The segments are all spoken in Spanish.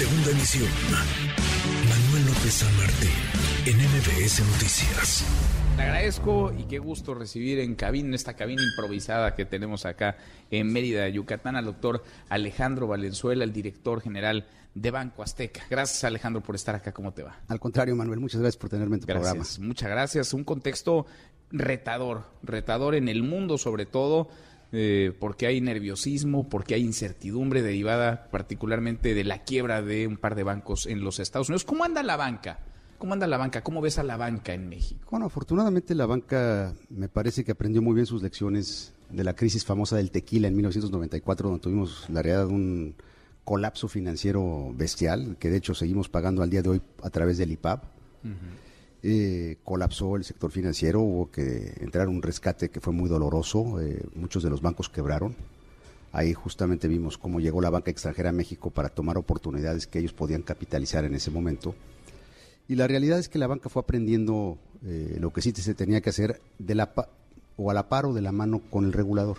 Segunda emisión. Manuel López San Martín, en MBS Noticias. Le agradezco y qué gusto recibir en cabina, en esta cabina improvisada que tenemos acá en Mérida, Yucatán, al doctor Alejandro Valenzuela, el director general de Banco Azteca. Gracias, Alejandro, por estar acá. ¿Cómo te va? Al contrario, Manuel, muchas gracias por tenerme en tu gracias, programa. Muchas gracias. Un contexto retador, retador en el mundo sobre todo, eh, porque hay nerviosismo, porque hay incertidumbre derivada particularmente de la quiebra de un par de bancos en los Estados Unidos. ¿Cómo anda la banca? ¿Cómo anda la banca? ¿Cómo ves a la banca en México? Bueno, afortunadamente la banca me parece que aprendió muy bien sus lecciones de la crisis famosa del tequila en 1994, donde tuvimos la realidad de un colapso financiero bestial, que de hecho seguimos pagando al día de hoy a través del IPAP. Eh, colapsó el sector financiero, hubo que entrar un rescate que fue muy doloroso, eh, muchos de los bancos quebraron. Ahí justamente vimos cómo llegó la banca extranjera a México para tomar oportunidades que ellos podían capitalizar en ese momento. Y la realidad es que la banca fue aprendiendo eh, lo que sí se tenía que hacer de la pa- o a la par o de la mano con el regulador.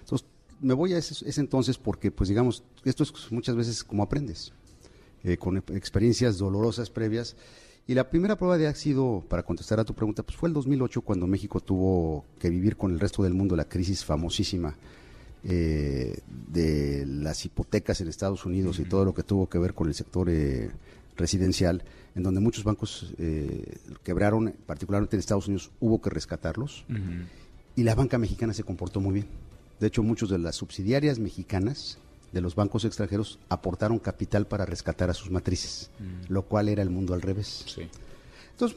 Entonces, me voy a ese, ese entonces porque, pues digamos, esto es muchas veces como aprendes, eh, con experiencias dolorosas previas. Y la primera prueba de ha sido, para contestar a tu pregunta, pues fue el 2008 cuando México tuvo que vivir con el resto del mundo la crisis famosísima eh, de las hipotecas en Estados Unidos y todo lo que tuvo que ver con el sector eh, residencial, en donde muchos bancos eh, quebraron, particularmente en Estados Unidos, hubo que rescatarlos. Y la banca mexicana se comportó muy bien. De hecho, muchos de las subsidiarias mexicanas de los bancos extranjeros aportaron capital para rescatar a sus matrices, lo cual era el mundo al revés. Sí. Entonces,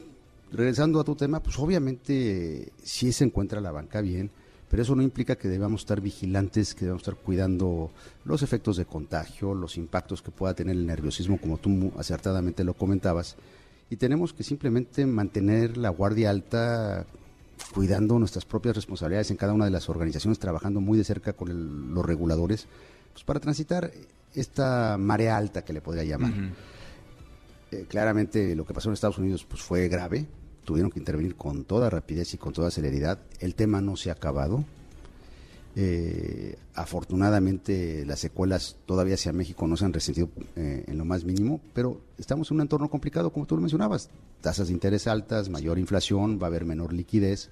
regresando a tu tema, pues obviamente sí se encuentra la banca bien, pero eso no implica que debamos estar vigilantes, que debamos estar cuidando los efectos de contagio, los impactos que pueda tener el nerviosismo, como tú acertadamente lo comentabas. Y tenemos que simplemente mantener la guardia alta, cuidando nuestras propias responsabilidades en cada una de las organizaciones, trabajando muy de cerca con el- los reguladores, pues para transitar esta marea alta que le podría llamar. Eh, claramente lo que pasó en Estados Unidos pues fue grave, tuvieron que intervenir con toda rapidez y con toda celeridad. El tema no se ha acabado. Eh, afortunadamente las secuelas todavía hacia México no se han resentido eh, en lo más mínimo, pero estamos en un entorno complicado, como tú lo mencionabas. Tasas de interés altas, mayor inflación, va a haber menor liquidez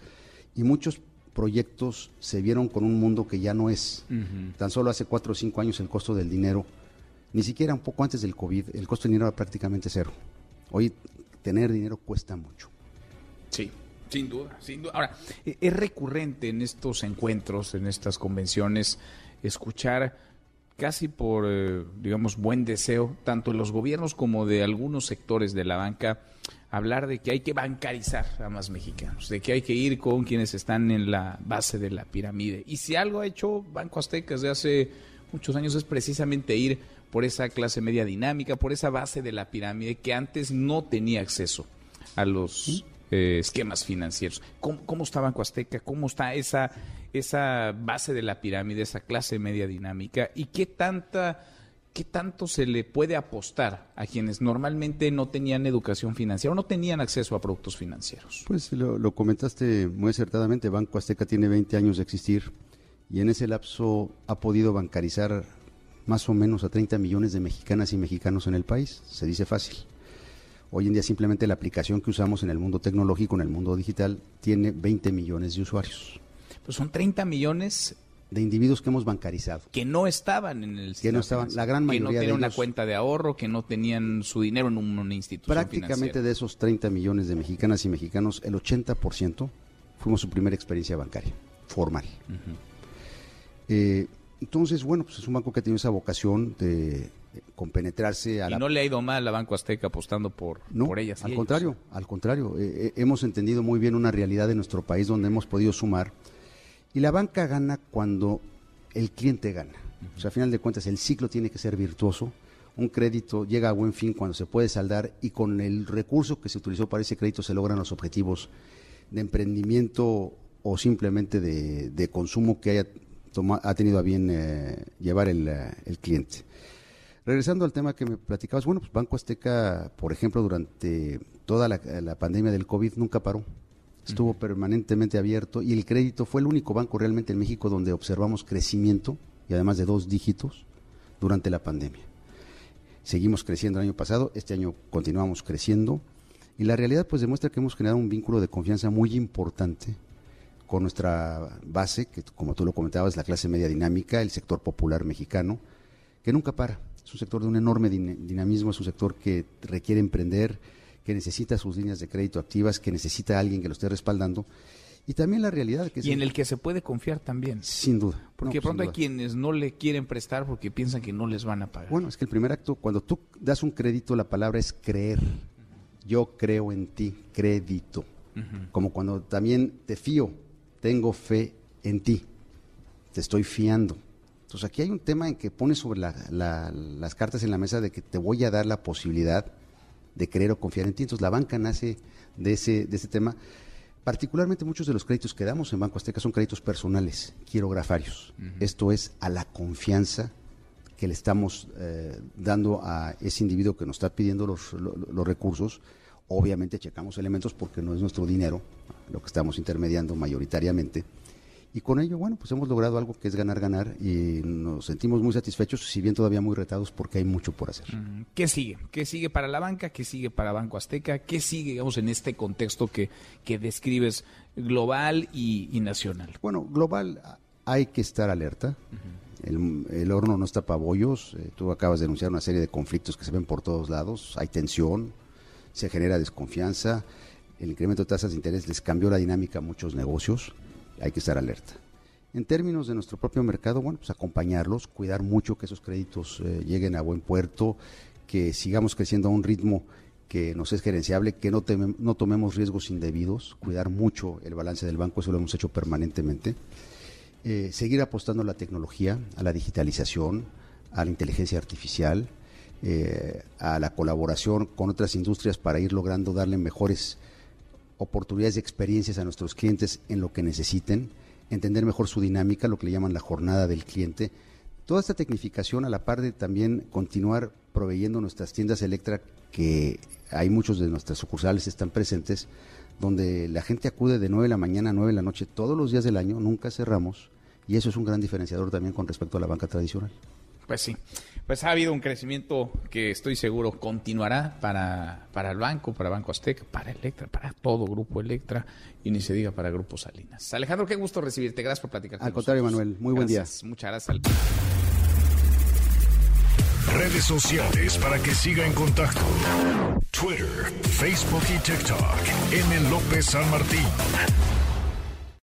y muchos proyectos se vieron con un mundo que ya no es. Tan solo hace cuatro o cinco años el costo del dinero, ni siquiera un poco antes del COVID, el costo del dinero era prácticamente cero. Hoy tener dinero cuesta mucho. Sí, sin duda, sin duda. Ahora, e- es recurrente en estos encuentros, en estas convenciones, escuchar casi por, eh, digamos, buen deseo, tanto de los gobiernos como de algunos sectores de la banca, hablar de que hay que bancarizar a más mexicanos, de que hay que ir con quienes están en la base de la pirámide. Y si algo ha hecho Banco Azteca desde hace muchos años es precisamente ir por esa clase media dinámica, por esa base de la pirámide que antes no tenía acceso a los eh, esquemas financieros. ¿Cómo, cómo está Banco Azteca? ¿Cómo está esa, esa base de la pirámide, esa clase media dinámica? ¿Y qué tanta... ¿Qué tanto se le puede apostar a quienes normalmente no tenían educación financiera o no tenían acceso a productos financieros? Pues lo, lo comentaste muy acertadamente, Banco Azteca tiene 20 años de existir y en ese lapso ha podido bancarizar más o menos a 30 millones de mexicanas y mexicanos en el país, se dice fácil. Hoy en día simplemente la aplicación que usamos en el mundo tecnológico, en el mundo digital, tiene 20 millones de usuarios, Pues son 30 millones de individuos que hemos bancarizado. que no estaban en el sistema no estaban, la gran que mayoría no de tenían una cuenta de ahorro, que no tenían su dinero en un- una institución Prácticamente financiera. de esos 30 millones de mexicanas y mexicanos, el 80% fuimos su primera experiencia bancaria, formal. Eh, entonces, bueno, pues es un banco que ha tenido esa vocación de compenetrarse a Y la... no le ha ido mal a Banco Azteca apostando por, No, por ellas. al ellos. contrario, al contrario. eh, eh, hemos entendido muy bien una realidad de nuestro país donde hemos podido sumar. Y la banca gana cuando el cliente gana. O sea, a final de cuentas, el ciclo tiene que ser virtuoso. Un crédito llega a buen fin cuando se puede saldar y con el recurso que se utilizó para ese crédito se logran los objetivos de emprendimiento o simplemente de, consumo que haya toma- ha tenido a bien eh, llevar el, eh, el cliente. Regresando al tema que me platicabas, bueno, pues Banco Azteca, por ejemplo, durante toda la pandemia del COVID nunca paró. Estuvo permanentemente abierto y el crédito fue el único banco realmente en México donde observamos crecimiento y además de dos dígitos durante la pandemia. Seguimos creciendo el año pasado, este año continuamos creciendo y la realidad pues demuestra que hemos generado un vínculo de confianza muy importante con nuestra base, que como tú lo comentabas, la clase media dinámica, el sector popular mexicano, que nunca para. Es un sector de un enorme dinamismo, es un sector que requiere emprender, que necesita sus líneas de crédito activas, que necesita a alguien que lo esté respaldando. Y también la realidad que... Y en el que se puede confiar también. Sin duda. Porque pronto hay quienes no le quieren prestar porque piensan que no les van a pagar. Bueno, es que el primer acto, cuando tú das un crédito, la palabra es creer. Yo creo en ti, crédito. Como cuando también te fío, tengo fe en ti, te estoy fiando. Entonces aquí hay un tema en que pones sobre las cartas en la mesa de que te voy a dar la posibilidad de creer o confiar en ti. Entonces la banca nace de ese, de ese tema. Particularmente muchos de los créditos que damos en Banco Azteca son créditos personales, quirografarios. Esto es a la confianza que le estamos eh, dando a ese individuo que nos está pidiendo los, los recursos Obviamente checamos elementos porque no es nuestro dinero lo que estamos intermediando mayoritariamente. Y con ello, bueno, pues hemos logrado algo que es ganar, ganar y nos sentimos muy satisfechos, si bien todavía muy retados porque hay mucho por hacer. ¿Qué sigue? ¿Qué sigue para la banca? ¿Qué sigue para Banco Azteca? ¿Qué sigue, digamos, en este contexto que, que describes global y, nacional? Bueno, global hay que estar alerta. el, horno no está para bollos. Eh, tú acabas de denunciar una serie de conflictos que se ven por todos lados. Hay tensión, se genera desconfianza, el incremento de tasas de interés les cambió la dinámica a muchos negocios, hay que estar alerta. En términos de nuestro propio mercado, bueno, pues acompañarlos, cuidar mucho que esos créditos eh, lleguen a buen puerto, que sigamos creciendo a un ritmo que nos es gerenciable, que no, no tomemos riesgos indebidos, cuidar mucho el balance del banco, eso lo hemos hecho permanentemente. Eh, seguir apostando a la tecnología, a la digitalización, a la inteligencia artificial, eh, a la colaboración con otras industrias para ir logrando darle mejores oportunidades y experiencias a nuestros clientes en lo que necesiten, entender mejor su dinámica, lo que le llaman la jornada del cliente. Toda esta tecnificación a la par de también continuar proveyendo nuestras tiendas Electra, que hay muchos de nuestras sucursales están presentes, donde la gente acude de 9 de la mañana a 9 de la noche todos los días del año, nunca cerramos, y eso es un gran diferenciador también con respecto a la banca tradicional. Pues sí, pues ha habido un crecimiento que estoy seguro continuará para, para el banco, para Banco Azteca, para Electra, para todo Grupo Electra y ni se diga para Grupo Salinas. Alejandro, qué gusto recibirte. Gracias por platicar. Al contrario, Manuel, muy buen día. Muchas gracias. Redes sociales para que siga en contacto: Twitter, Facebook y TikTok. M. López San Martín.